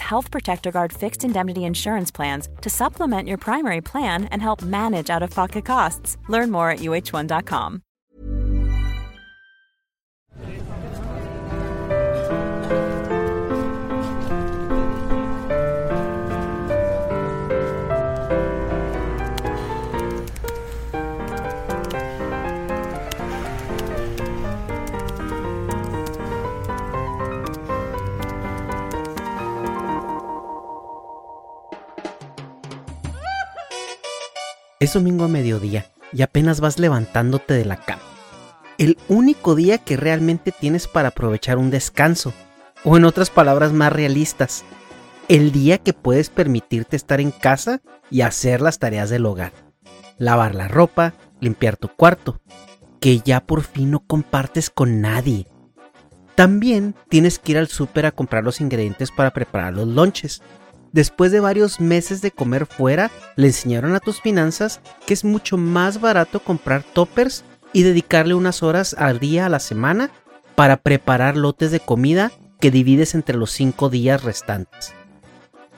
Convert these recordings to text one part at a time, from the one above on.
Health Protector Guard fixed indemnity insurance plans to supplement your primary plan and help manage out of pocket costs. Learn more at uh1.com. Es domingo a mediodía y apenas vas levantándote de la cama. El único día que realmente tienes para aprovechar un descanso, o en otras palabras más realistas, el día que puedes permitirte estar en casa y hacer las tareas del hogar. Lavar la ropa, limpiar tu cuarto, que ya por fin no compartes con nadie. También tienes que ir al súper a comprar los ingredientes para preparar los lonches después de varios meses de comer fuera, le enseñaron a tus finanzas que es mucho más barato comprar toppers y dedicarle unas horas al día a la semana para preparar lotes de comida que divides entre los cinco días restantes.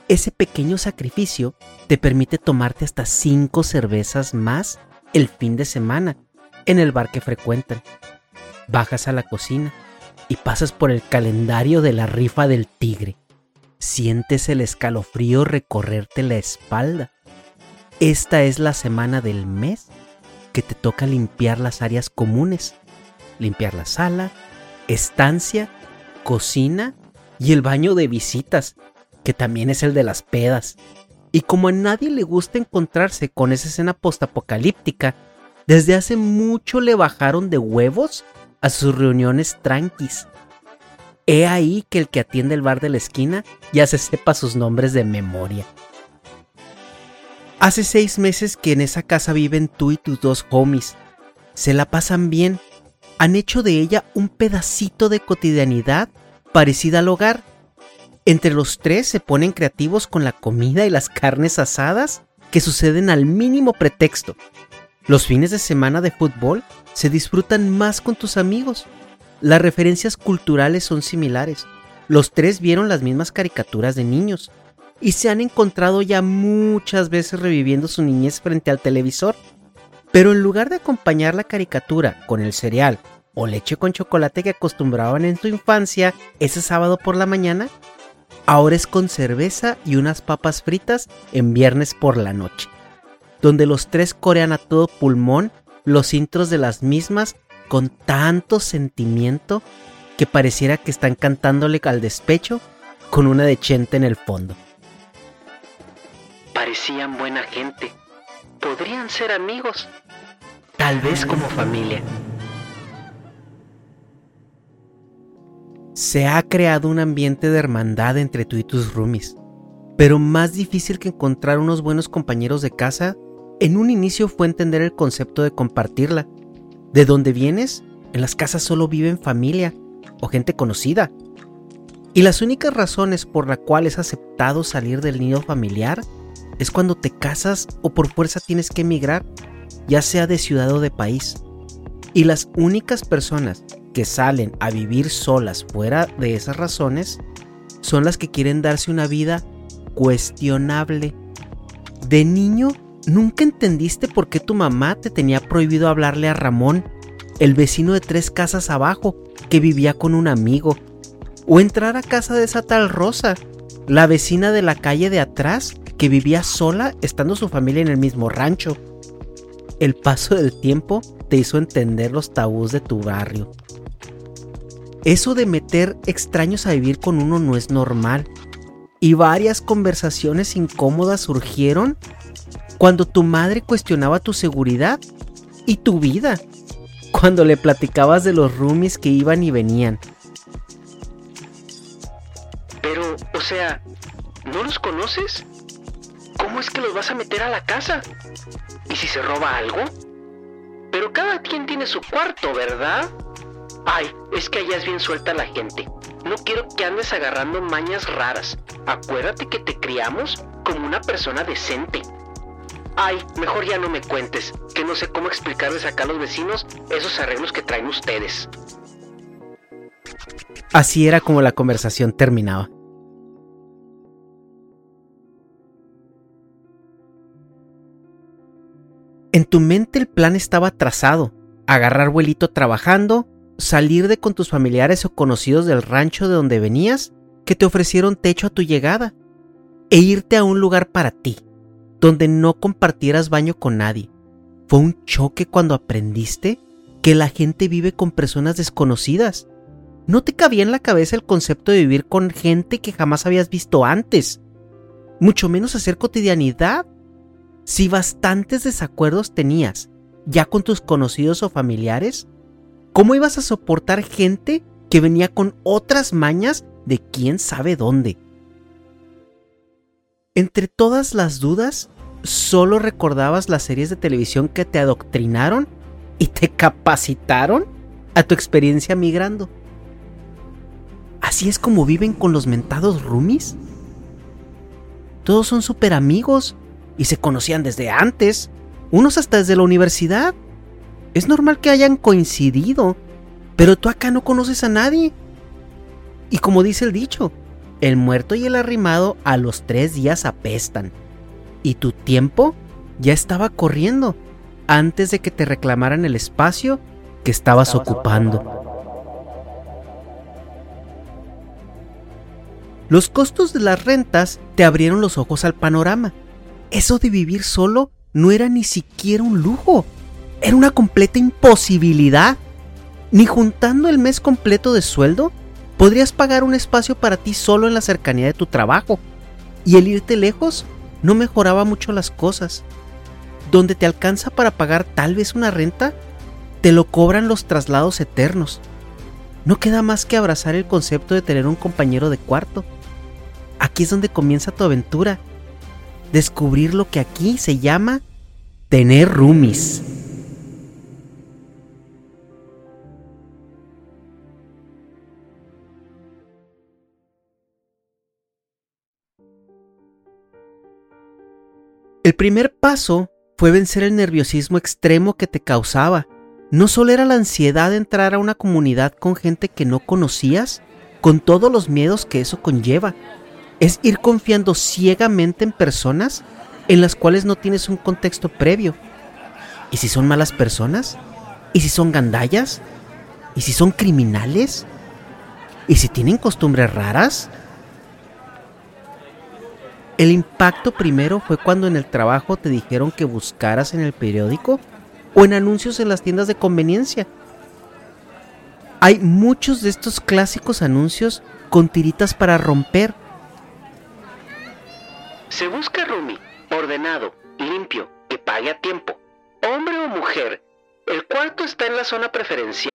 Ese pequeño sacrificio te permite tomarte hasta cinco cervezas más el fin de semana en el bar que frecuentan. Bajas a la cocina y pasas por el calendario de la rifa del tigre sientes el escalofrío recorrerte la espalda. Esta es la semana del mes que te toca limpiar las áreas comunes, limpiar la sala, estancia, cocina y el baño de visitas, que también es el de las pedas. Y como a nadie le gusta encontrarse con esa escena postapocalíptica, desde hace mucho le bajaron de huevos a sus reuniones tranquis. He ahí que el que atiende el bar de la esquina ya se sepa sus nombres de memoria. Hace seis meses que en esa casa viven tú y tus dos homies. Se la pasan bien. Han hecho de ella un pedacito de cotidianidad parecida al hogar. Entre los tres se ponen creativos con la comida y las carnes asadas que suceden al mínimo pretexto. Los fines de semana de fútbol se disfrutan más con tus amigos las referencias culturales son similares. Los tres vieron las mismas caricaturas de niños y se han encontrado ya muchas veces reviviendo su niñez frente al televisor. Pero en lugar de acompañar la caricatura con el cereal o leche con chocolate que acostumbraban en su infancia ese sábado por la mañana, ahora es con cerveza y unas papas fritas en viernes por la noche, donde los tres corean a todo pulmón los intros de las mismas con tanto sentimiento que pareciera que están cantándole al despecho con una de Chente en el fondo. Parecían buena gente. Podrían ser amigos. Tal vez como familia. Se ha creado un ambiente de hermandad entre tú y tus roomies. Pero más difícil que encontrar unos buenos compañeros de casa, en un inicio fue entender el concepto de compartirla de dónde vienes, en las casas solo viven familia o gente conocida. Y las únicas razones por las cuales es aceptado salir del nido familiar es cuando te casas o por fuerza tienes que emigrar, ya sea de ciudad o de país. Y las únicas personas que salen a vivir solas fuera de esas razones son las que quieren darse una vida cuestionable. De niño ¿Nunca entendiste por qué tu mamá te tenía prohibido hablarle a Ramón, el vecino de tres casas abajo, que vivía con un amigo? O entrar a casa de esa tal Rosa, la vecina de la calle de atrás, que vivía sola estando su familia en el mismo rancho. El paso del tiempo te hizo entender los tabús de tu barrio. Eso de meter extraños a vivir con uno no es normal. Y varias conversaciones incómodas surgieron cuando tu madre cuestionaba tu seguridad y tu vida. Cuando le platicabas de los roomies que iban y venían. Pero, o sea, ¿no los conoces? ¿Cómo es que los vas a meter a la casa? ¿Y si se roba algo? Pero cada quien tiene su cuarto, ¿verdad? Ay, es que allá es bien suelta la gente. No quiero que andes agarrando mañas raras. Acuérdate que te criamos como una persona decente. Ay, mejor ya no me cuentes, que no sé cómo explicarles acá a los vecinos esos arreglos que traen ustedes. Así era como la conversación terminaba. En tu mente el plan estaba trazado. Agarrar vuelito trabajando, salir de con tus familiares o conocidos del rancho de donde venías, que te ofrecieron techo a tu llegada, e irte a un lugar para ti, donde no compartieras baño con nadie. Fue un choque cuando aprendiste que la gente vive con personas desconocidas. No te cabía en la cabeza el concepto de vivir con gente que jamás habías visto antes, mucho menos hacer cotidianidad si bastantes desacuerdos tenías ya con tus conocidos o familiares, ¿cómo ibas a soportar gente que venía con otras mañas de quién sabe dónde? Entre todas las dudas, solo recordabas las series de televisión que te adoctrinaron y te capacitaron a tu experiencia migrando. ¿Así es como viven con los mentados roomies? Todos son súper amigos y se conocían desde antes, unos hasta desde la universidad. Es normal que hayan coincidido, pero tú acá no conoces a nadie. Y como dice el dicho, el muerto y el arrimado a los tres días apestan. Y tu tiempo ya estaba corriendo antes de que te reclamaran el espacio que estabas ocupando. Los costos de las rentas te abrieron los ojos al panorama eso de vivir solo no era ni siquiera un lujo, era una completa imposibilidad. Ni juntando el mes completo de sueldo, podrías pagar un espacio para ti solo en la cercanía de tu trabajo. Y el irte lejos no mejoraba mucho las cosas. Donde te alcanza para pagar tal vez una renta, te lo cobran los traslados eternos. No queda más que abrazar el concepto de tener un compañero de cuarto. Aquí es donde comienza tu aventura descubrir lo que aquí se llama tener roomies. El primer paso fue vencer el nerviosismo extremo que te causaba. No solo era la ansiedad de entrar a una comunidad con gente que no conocías, con todos los miedos que eso conlleva, es ir confiando ciegamente en personas en las cuales no tienes un contexto previo. ¿Y si son malas personas? ¿Y si son gandallas? ¿Y si son criminales? ¿Y si tienen costumbres raras? El impacto primero fue cuando en el trabajo te dijeron que buscaras en el periódico o en anuncios en las tiendas de conveniencia. Hay muchos de estos clásicos anuncios con tiritas para romper se busca roomie, ordenado, limpio, que pague a tiempo. Hombre o mujer, el cuarto está en la zona preferencial.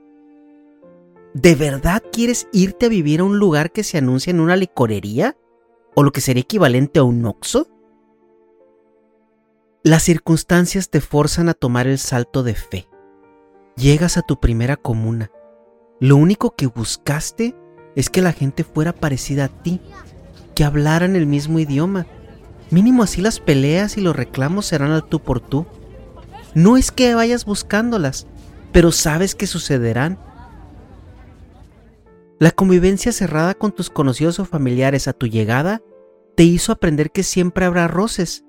¿De verdad quieres irte a vivir a un lugar que se anuncia en una licorería? ¿O lo que sería equivalente a un oxo? Las circunstancias te forzan a tomar el salto de fe. Llegas a tu primera comuna. Lo único que buscaste es que la gente fuera parecida a ti, que hablaran el mismo idioma. Mínimo así las peleas y los reclamos serán al tú por tú. No es que vayas buscándolas, pero sabes que sucederán la convivencia cerrada con tus conocidos o familiares a tu llegada te hizo aprender que siempre habrá roces,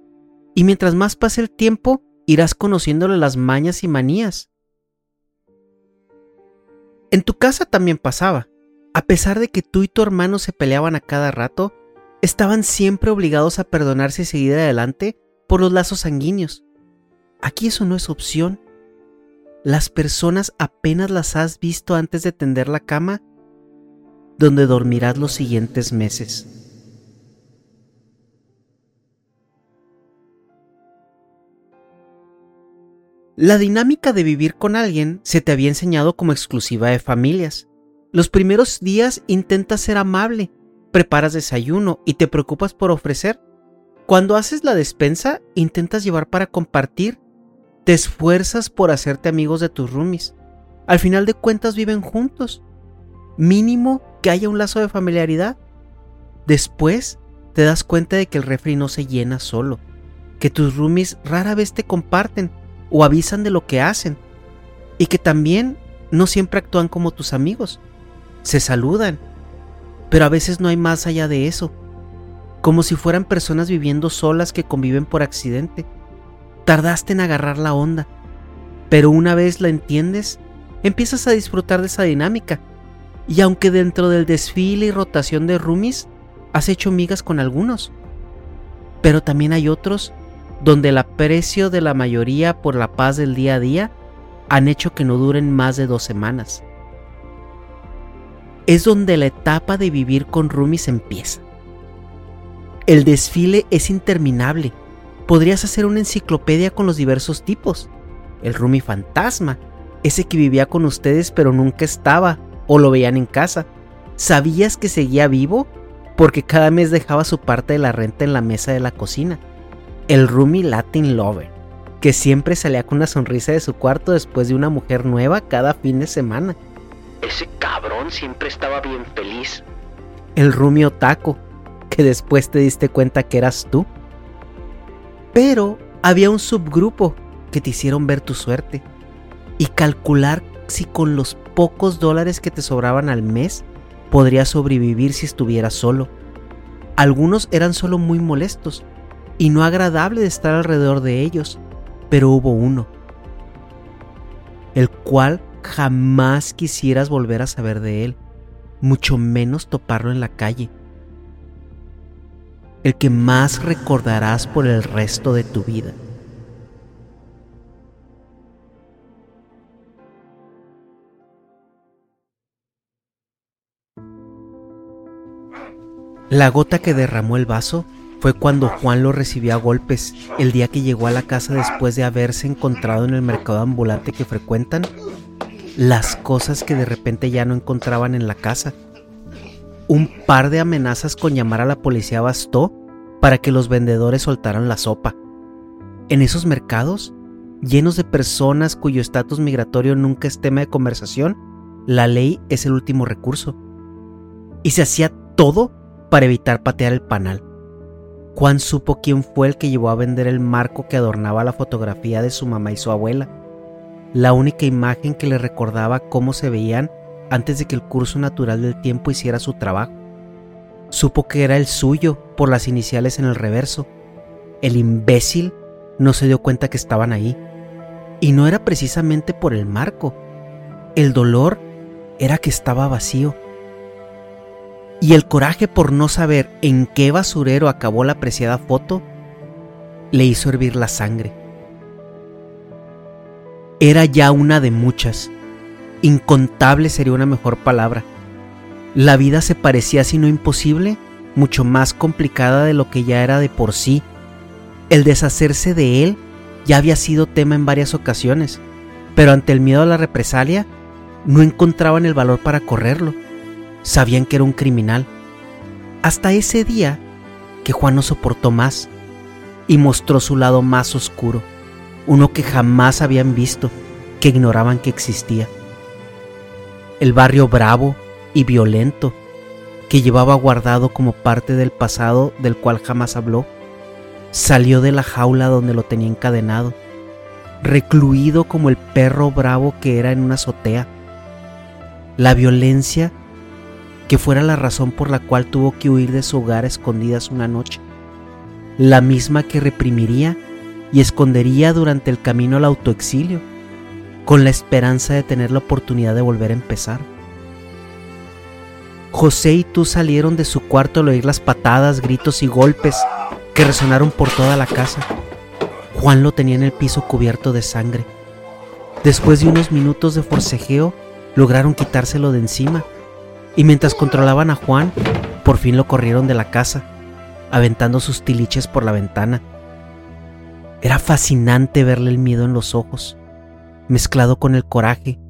y mientras más pase el tiempo, irás conociéndole las mañas y manías. En tu casa también pasaba. A pesar de que tú y tu hermano se peleaban a cada rato, estaban siempre obligados a perdonarse y seguir adelante por los lazos sanguíneos. Aquí eso no es opción. Las personas apenas las has visto antes de tender la cama donde dormirás los siguientes meses. La dinámica de vivir con alguien se te había enseñado como exclusiva de familias. Los primeros días intentas ser amable, preparas desayuno y te preocupas por ofrecer. Cuando haces la despensa, intentas llevar para compartir. Te esfuerzas por hacerte amigos de tus roomies. Al final de cuentas viven juntos. Mínimo que haya un lazo de familiaridad. Después te das cuenta de que el refri no se llena solo, que tus roomies rara vez te comparten o avisan de lo que hacen, y que también no siempre actúan como tus amigos. Se saludan, pero a veces no hay más allá de eso, como si fueran personas viviendo solas que conviven por accidente. Tardaste en agarrar la onda, pero una vez la entiendes, empiezas a disfrutar de esa dinámica y aunque dentro del desfile y rotación de roomies has hecho migas con algunos, pero también hay otros donde el aprecio de la mayoría por la paz del día a día han hecho que no duren más de dos semanas. Es donde la etapa de vivir con roomies empieza. El desfile es interminable. Podrías hacer una enciclopedia con los diversos tipos. El roomie fantasma, ese que vivía con ustedes pero nunca estaba o lo veían en casa. ¿Sabías que seguía vivo? Porque cada mes dejaba su parte de la renta en la mesa de la cocina. El roomie Latin Lover, que siempre salía con una sonrisa de su cuarto después de una mujer nueva cada fin de semana. Ese cabrón siempre estaba bien feliz. El roomie Otaco, que después te diste cuenta que eras tú. Pero había un subgrupo que te hicieron ver tu suerte y calcular si con los pocos dólares que te sobraban al mes podrías sobrevivir si estuvieras solo. Algunos eran solo muy molestos y no agradable de estar alrededor de ellos, pero hubo uno, el cual jamás quisieras volver a saber de él, mucho menos toparlo en la calle. El que más recordarás por el resto de tu vida. La gota que derramó el vaso fue cuando Juan lo recibió a golpes el día que llegó a la casa después de haberse encontrado en el mercado ambulante que frecuentan las cosas que de repente ya no encontraban en la casa. Un par de amenazas con llamar a la policía bastó para que los vendedores soltaran la sopa. En esos mercados, llenos de personas cuyo estatus migratorio nunca es tema de conversación, la ley es el último recurso. Y se hacía todo para evitar patear el panal. Juan supo quién fue el que llevó a vender el marco que adornaba la fotografía de su mamá y su abuela, la única imagen que le recordaba cómo se veían antes de que el curso natural del tiempo hiciera su trabajo. Supo que era el suyo por las iniciales en el reverso. El imbécil no se dio cuenta que estaban ahí. Y no era precisamente por el marco. El dolor era que estaba vacío. Y el coraje por no saber en qué basurero acabó la preciada foto le hizo hervir la sangre. Era ya una de muchas. Incontable sería una mejor palabra. La vida se parecía, si no imposible, mucho más complicada de lo que ya era de por sí. El deshacerse de él ya había sido tema en varias ocasiones, pero ante el miedo a la represalia, no encontraban el valor para correrlo. Sabían que era un criminal. Hasta ese día que Juan no soportó más y mostró su lado más oscuro, uno que jamás habían visto, que ignoraban que existía. El barrio bravo y violento que llevaba guardado como parte del pasado del cual jamás habló, salió de la jaula donde lo tenía encadenado, recluido como el perro bravo que era en una azotea. La violencia que fuera la razón por la cual tuvo que huir de su hogar escondidas una noche, la misma que reprimiría y escondería durante el camino al autoexilio, con la esperanza de tener la oportunidad de volver a empezar. José y tú salieron de su cuarto al oír las patadas, gritos y golpes que resonaron por toda la casa. Juan lo tenía en el piso cubierto de sangre. Después de unos minutos de forcejeo, lograron quitárselo de encima, y mientras controlaban a Juan, por fin lo corrieron de la casa, aventando sus tiliches por la ventana. Era fascinante verle el miedo en los ojos, mezclado con el coraje,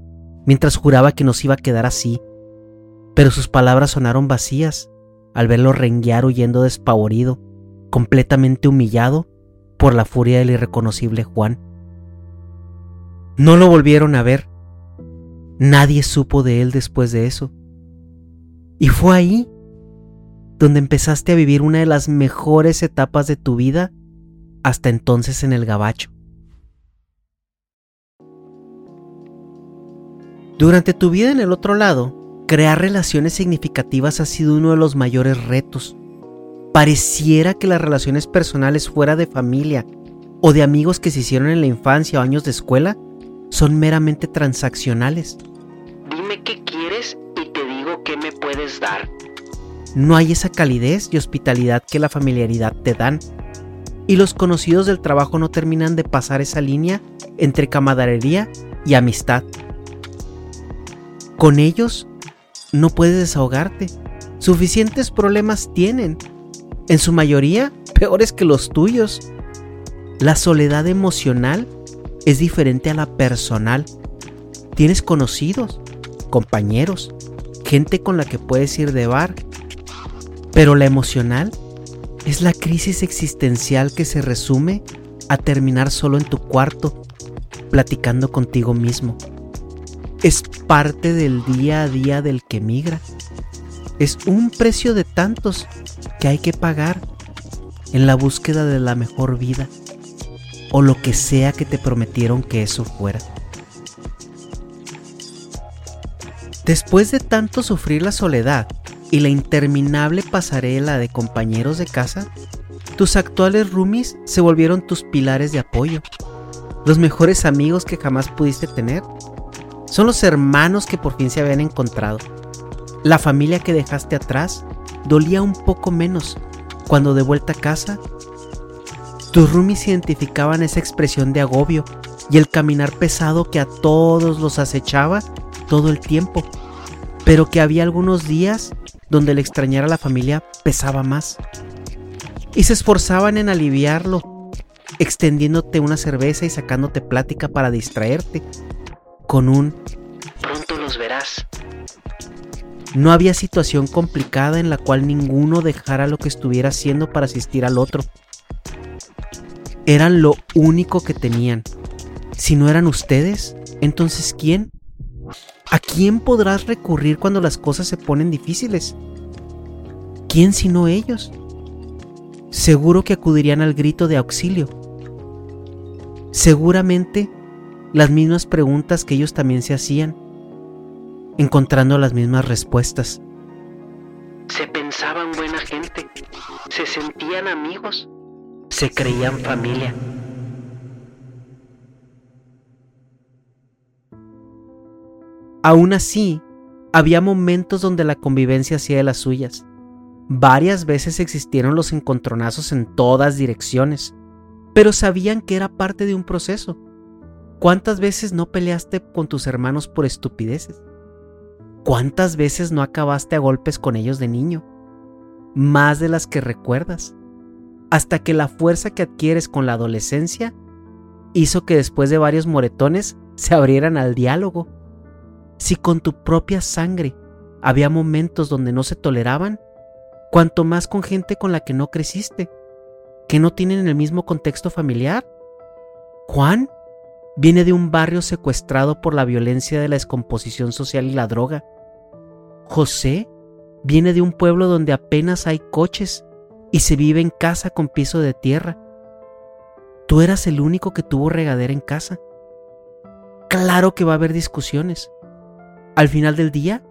mientras juraba que nos iba a quedar así, pero sus palabras sonaron vacías al verlo renguear huyendo despavorido, completamente humillado por la furia del irreconocible Juan. No lo volvieron a ver. Nadie supo de él después de eso. Y fue ahí donde empezaste a vivir una de las mejores etapas de tu vida hasta entonces en el gabacho. Durante tu vida en el otro lado, crear relaciones significativas ha sido uno de los mayores retos. Pareciera que las relaciones personales fuera de familia o de amigos que se hicieron en la infancia o años de escuela son meramente transaccionales. Dime qué quieres qué me puedes dar. No hay esa calidez y hospitalidad que la familiaridad te dan. Y los conocidos del trabajo no terminan de pasar esa línea entre camaradería y amistad. Con ellos no puedes desahogarte. Suficientes problemas tienen. En su mayoría, peores que los tuyos. La soledad emocional es diferente a la personal. Tienes conocidos, compañeros, gente con la que puedes ir de bar. Pero la emocional es la crisis existencial que se resume a terminar solo en tu cuarto, platicando contigo mismo es parte del día a día del que migra. Es un precio de tantos que hay que pagar en la búsqueda de la mejor vida o lo que sea que te prometieron que eso fuera. Después de tanto sufrir la soledad y la interminable pasarela de compañeros de casa, tus actuales roomies se volvieron tus pilares de apoyo, los mejores amigos que jamás pudiste tener son los hermanos que por fin se habían encontrado. La familia que dejaste atrás dolía un poco menos cuando de vuelta a casa tus roomies identificaban esa expresión de agobio y el caminar pesado que a todos los acechaba todo el tiempo, pero que había algunos días donde el extrañar a la familia pesaba más. Y se esforzaban en aliviarlo, extendiéndote una cerveza y sacándote plática para distraerte, con un pronto los verás. No había situación complicada en la cual ninguno dejara lo que estuviera haciendo para asistir al otro. Eran lo único que tenían. Si no eran ustedes, entonces ¿quién? ¿A quién podrás recurrir cuando las cosas se ponen difíciles? ¿Quién sino ellos? Seguro que acudirían al grito de auxilio. Seguramente las mismas preguntas que ellos también se hacían, encontrando las mismas respuestas. Se pensaban buena gente, se sentían amigos, se creían familia. Aún así, Había momentos donde la convivencia hacía de las suyas. Varias veces existieron los encontronazos en todas direcciones, pero sabían que era parte de un proceso. ¿Cuántas veces no peleaste con tus hermanos por estupideces? ¿Cuántas veces no acabaste a golpes con ellos de niño? Más de las que recuerdas. Hasta que la fuerza que adquieres con la adolescencia hizo que después de varios moretones se abrieran al diálogo. Si con tu propia sangre había momentos donde no se toleraban, cuanto más con gente con la que no creciste, que no tienen el mismo contexto familiar. Juan viene de un barrio secuestrado por la violencia de la descomposición social y la droga. José viene de un pueblo donde apenas hay coches y se vive en casa con piso de tierra. Tú eras el único que tuvo regadera en casa. Claro que va a haber discusiones. Al final del día,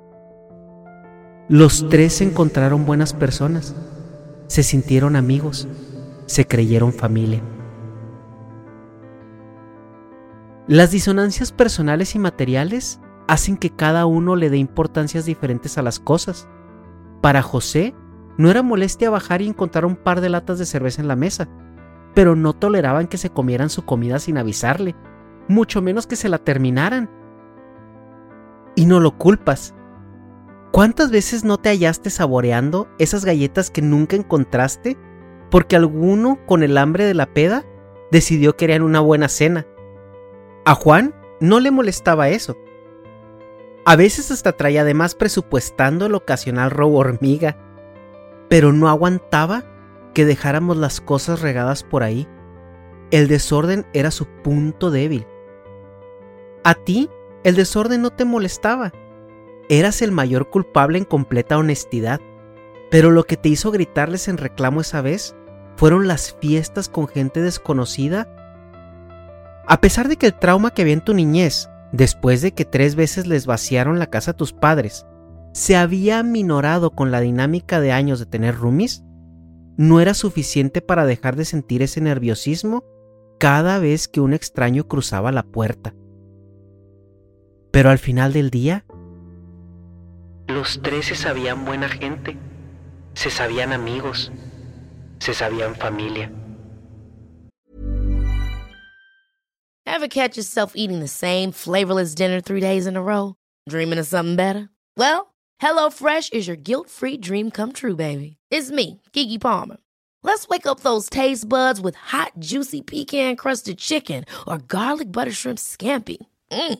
los tres se encontraron buenas personas, se sintieron amigos, se creyeron familia. Las disonancias personales y materiales hacen que cada uno le dé importancias diferentes a las cosas. Para José, no era molestia bajar y encontrar un par de latas de cerveza en la mesa, pero no toleraban que se comieran su comida sin avisarle mucho menos que se la terminaran. Y no lo culpas. ¿Cuántas veces no te hallaste saboreando esas galletas que nunca encontraste porque alguno con el hambre de la peda decidió que eran una buena cena? A Juan no le molestaba eso. A veces hasta traía además presupuestando el ocasional robo hormiga, pero no aguantaba que dejáramos las cosas regadas por ahí. El desorden era su punto débil. A ti el desorden no te molestaba. Eras el mayor culpable en completa honestidad. Pero lo que te hizo gritarles en reclamo esa vez fueron las fiestas con gente desconocida. A pesar de que el trauma que había en tu niñez, después de que tres veces les vaciaron la casa a tus padres, se había minorado con la dinámica de años de tener roomies, no era suficiente para dejar de sentir ese nerviosismo cada vez que un extraño cruzaba la puerta. Pero al final del día... Los tres se sabían buena gente, se sabían amigos, se sabían familia. Ever catch yourself eating the same flavorless dinner three days in a row? Dreaming of something better? Well, HelloFresh is your guilt-free dream come true, baby. It's me, Kiki Palmer. Let's wake up those taste buds with hot, juicy pecan-crusted chicken or garlic butter shrimp scampi. Mm.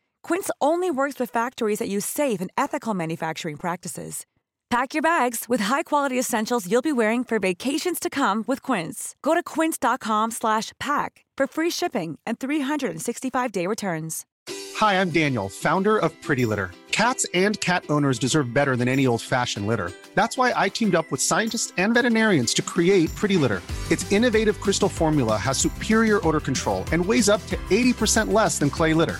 Quince only works with factories that use safe and ethical manufacturing practices. Pack your bags with high-quality essentials you'll be wearing for vacations to come with Quince. Go to quince.com/pack for free shipping and 365-day returns. Hi, I'm Daniel, founder of Pretty Litter. Cats and cat owners deserve better than any old-fashioned litter. That's why I teamed up with scientists and veterinarians to create Pretty Litter. Its innovative crystal formula has superior odor control and weighs up to 80% less than clay litter.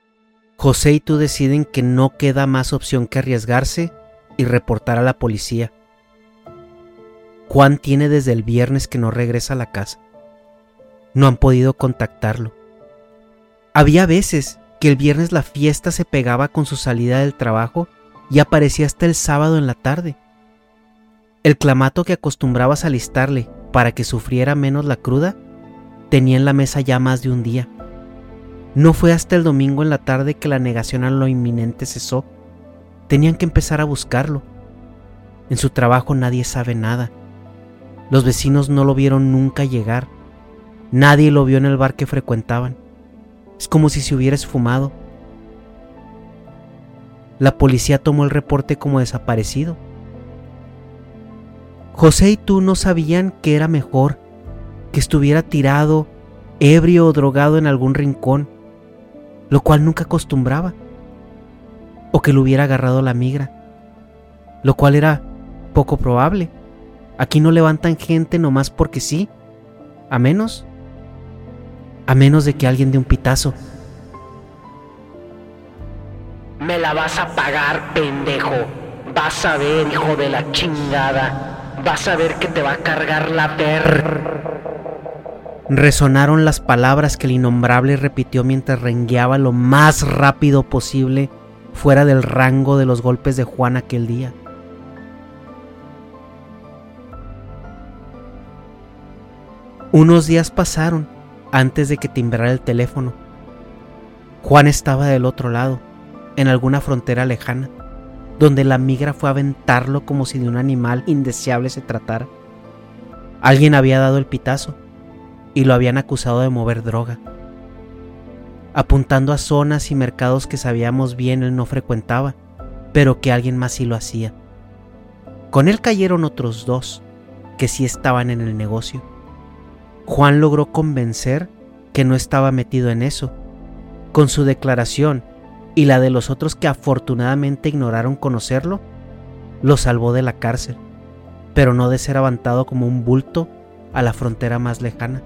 José y tú deciden que no queda más opción que arriesgarse y reportar a la policía. Juan tiene desde el viernes que no regresa a la casa. No han podido contactarlo. Había veces que el viernes la fiesta se pegaba con su salida del trabajo y aparecía hasta el sábado en la tarde. El clamato que acostumbrabas alistarle para que sufriera menos la cruda tenía en la mesa ya más de un día. No fue hasta el domingo en la tarde que la negación a lo inminente cesó. Tenían que empezar a buscarlo. En su trabajo nadie sabe nada. Los vecinos no lo vieron nunca llegar. Nadie lo vio en el bar que frecuentaban. Es como si se hubiera esfumado. La policía tomó el reporte como desaparecido. José y tú no sabían que era mejor que estuviera tirado, ebrio o drogado en algún rincón, lo cual nunca acostumbraba, o que lo hubiera agarrado la migra, lo cual era poco probable. Aquí no levantan gente nomás porque sí, a menos, a menos de que alguien dé un pitazo. Me la vas a pagar, pendejo. Vas a ver, hijo de la chingada. Vas a ver que te va a cargar la per... Resonaron las palabras que el innombrable repitió mientras rengueaba lo más rápido posible fuera del rango de los golpes de Juan aquel día. Unos días pasaron antes de que timbrara el teléfono. Juan estaba del otro lado, en alguna frontera lejana, donde la migra fue a aventarlo como si de un animal indeseable se tratara. Alguien había dado el pitazo y lo habían acusado de mover droga, apuntando a zonas y mercados que sabíamos bien él no frecuentaba, pero que alguien más sí lo hacía. Con él cayeron otros dos que sí estaban en el negocio. Juan logró convencer que no estaba metido en eso. Con su declaración y la de los otros que afortunadamente ignoraron conocerlo, lo salvó de la cárcel, pero no de ser avantado como un bulto a la frontera más lejana,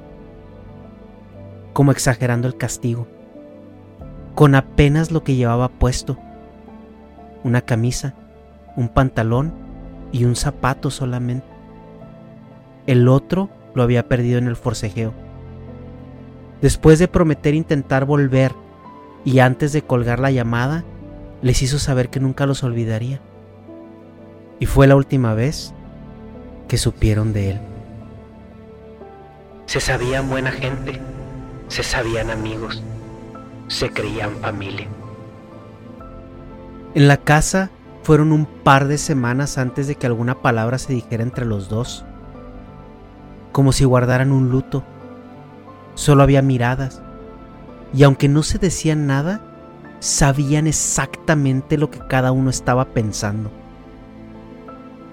como exagerando el castigo, con apenas lo que llevaba puesto, una camisa, un pantalón y un zapato solamente. El otro lo había perdido en el forcejeo. Después de prometer intentar volver y antes de colgar la llamada, les hizo saber que nunca los olvidaría. Y fue la última vez que supieron de él. Se sabían buena gente, se sabían amigos, se creían familia. En la casa fueron un par de semanas antes de que alguna palabra se dijera entre los dos como si guardaran un luto. Solo había miradas, y aunque no se decían nada, sabían exactamente lo que cada uno estaba pensando.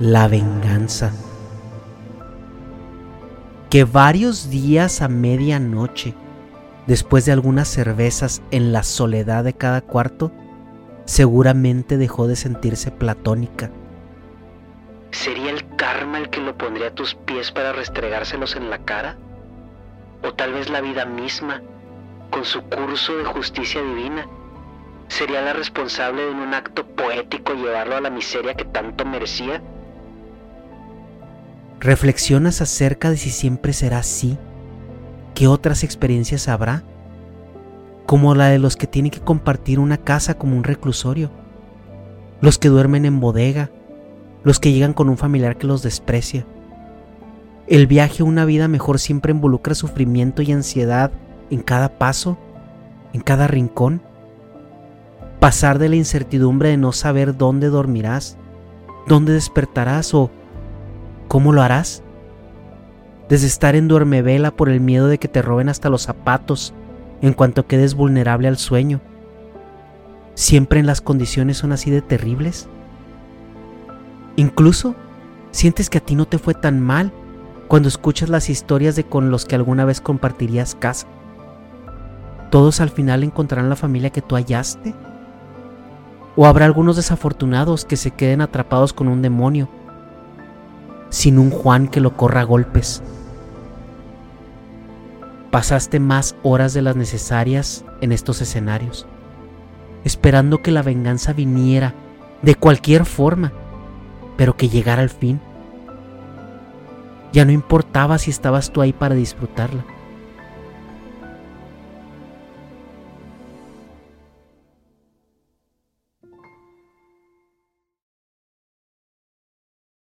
La venganza. Que varios días a medianoche, después de algunas cervezas en la soledad de cada cuarto, seguramente dejó de sentirse platónica ¿Sería el karma el que lo pondría a tus pies para restregárselos en la cara? ¿O tal vez la vida misma, con su curso de justicia divina, sería la responsable de un acto poético llevarlo a la miseria que tanto merecía? ¿Reflexionas acerca de si siempre será así? ¿Qué otras experiencias habrá? Como la de los que tienen que compartir una casa como un reclusorio, los que duermen en bodega, los que llegan con un familiar que los desprecia. El viaje a una vida mejor siempre involucra sufrimiento y ansiedad en cada paso, en cada rincón. Pasar de la incertidumbre de no saber dónde dormirás, dónde despertarás o cómo lo harás. Desde estar en duermevela por el miedo de que te roben hasta los zapatos en cuanto quedes vulnerable al sueño. ¿Siempre en las condiciones son así de terribles? Incluso sientes que a ti no te fue tan mal cuando escuchas las historias de con los que alguna vez compartirías casa. ¿Todos al final encontrarán la familia que tú hallaste? ¿O habrá algunos desafortunados que se queden atrapados con un demonio, sin un Juan que lo corra a golpes? Pasaste más horas de las necesarias en estos escenarios, esperando que la venganza viniera de cualquier forma pero que llegara al fin. Ya no importaba si estabas tú ahí para disfrutarla.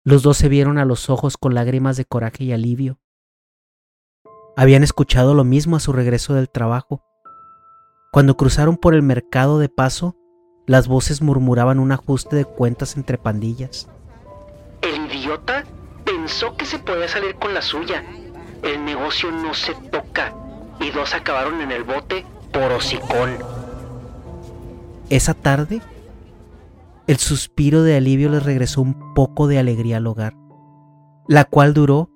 Los dos se vieron a los ojos con lágrimas de coraje y alivio. Habían escuchado lo mismo a su regreso del trabajo. Cuando cruzaron por el mercado de paso, las voces murmuraban un ajuste de cuentas entre pandillas. El idiota pensó que se podía salir con la suya. El negocio no se toca y dos acabaron en el bote por hocicón. Esa tarde, el suspiro de alivio les regresó un poco de alegría al hogar, la cual duró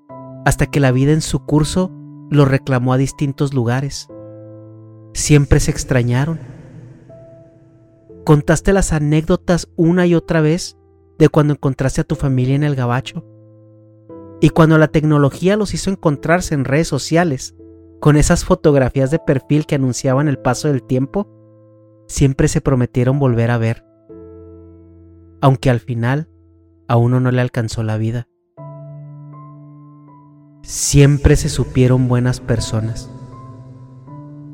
hasta que la vida en su curso lo reclamó a distintos lugares. Siempre se extrañaron. Contaste las anécdotas una y otra vez de cuando encontraste a tu familia en el gabacho. Y cuando la tecnología los hizo encontrarse en redes sociales, con esas fotografías de perfil que anunciaban el paso del tiempo, siempre se prometieron volver a ver. Aunque al final a uno no le alcanzó la vida. Siempre se supieron buenas personas.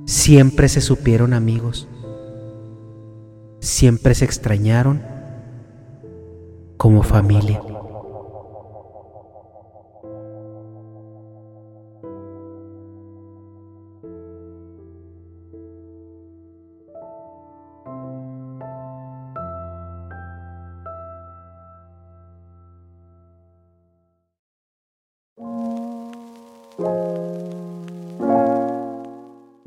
Siempre se supieron amigos. Siempre se extrañaron como familia.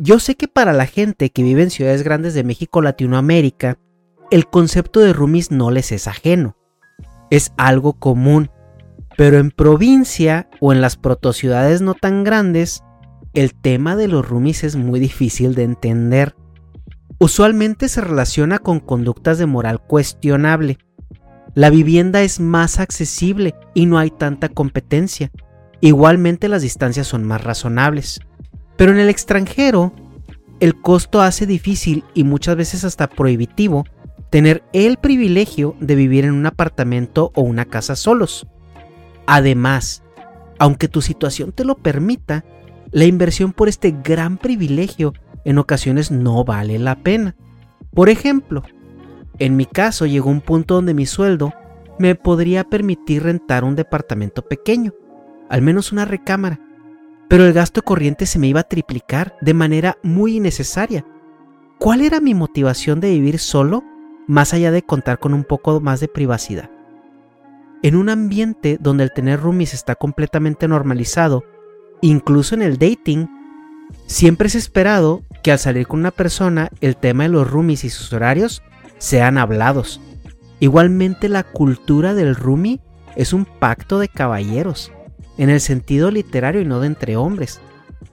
Yo sé que para la gente que vive en ciudades grandes de México, Latinoamérica, el concepto de roomies no les es ajeno. Es algo común. Pero en provincia o en las protociudades no tan grandes, el tema de los roomies es muy difícil de entender. Usualmente se relaciona con conductas de moral cuestionable. La vivienda es más accesible y no hay tanta competencia. Igualmente las distancias son más razonables. Pero en el extranjero, el costo hace difícil y muchas veces hasta prohibitivo tener el privilegio de vivir en un apartamento o una casa solos. Además, aunque tu situación te lo permita, la inversión por este gran privilegio en ocasiones no vale la pena. Por ejemplo, en mi caso llegó un punto donde mi sueldo me podría permitir rentar un departamento pequeño, al menos una recámara, pero el gasto corriente se me iba a triplicar de manera muy innecesaria. ¿Cuál era mi motivación de vivir solo más allá de contar con un poco más de privacidad? En un ambiente donde el tener roomies está completamente normalizado, incluso en el dating, siempre es esperado que al salir con una persona el tema de los roomies y sus horarios sean hablados. Igualmente la cultura del roomie es un pacto de caballeros en el sentido literario y no de entre hombres.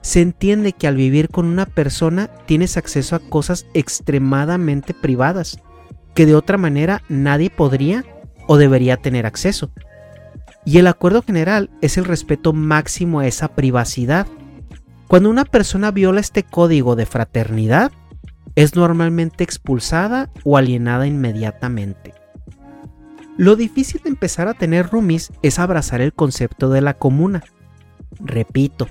Se entiende que al vivir con una persona tienes acceso a cosas extremadamente privadas, que de otra manera nadie podría o debería tener acceso. Y el acuerdo general es el respeto máximo a esa privacidad. Cuando una persona viola este código de fraternidad, es normalmente expulsada o alienada inmediatamente. Lo difícil de empezar a tener roomies es abrazar el concepto de la comuna. Repito,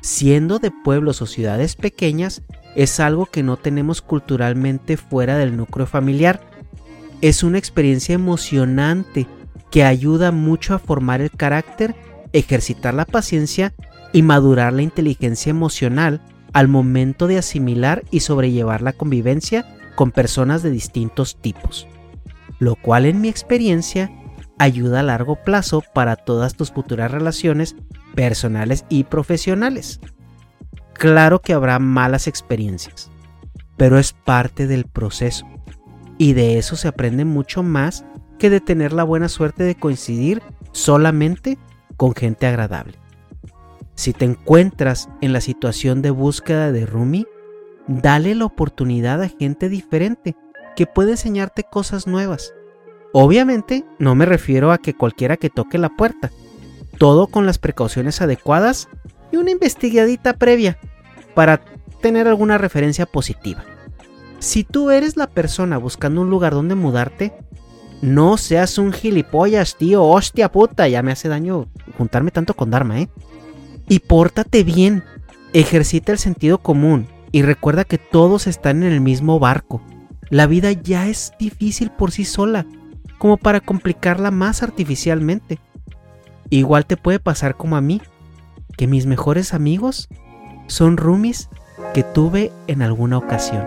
siendo de pueblos o ciudades pequeñas, es algo que no tenemos culturalmente fuera del núcleo familiar. Es una experiencia emocionante que ayuda mucho a formar el carácter, ejercitar la paciencia y madurar la inteligencia emocional al momento de asimilar y sobrellevar la convivencia con personas de distintos tipos lo cual en mi experiencia ayuda a largo plazo para todas tus futuras relaciones personales y profesionales. Claro que habrá malas experiencias, pero es parte del proceso y de eso se aprende mucho más que de tener la buena suerte de coincidir solamente con gente agradable. Si te encuentras en la situación de búsqueda de Rumi, dale la oportunidad a gente diferente que puede enseñarte cosas nuevas. Obviamente no me refiero a que cualquiera que toque la puerta, todo con las precauciones adecuadas y una investigadita previa para tener alguna referencia positiva. Si tú eres la persona buscando un lugar donde mudarte, no seas un gilipollas, tío, hostia puta, ya me hace daño juntarme tanto con Dharma, ¿eh? Y pórtate bien, ejercita el sentido común y recuerda que todos están en el mismo barco. La vida ya es difícil por sí sola, como para complicarla más artificialmente. Igual te puede pasar como a mí, que mis mejores amigos son roomies que tuve en alguna ocasión.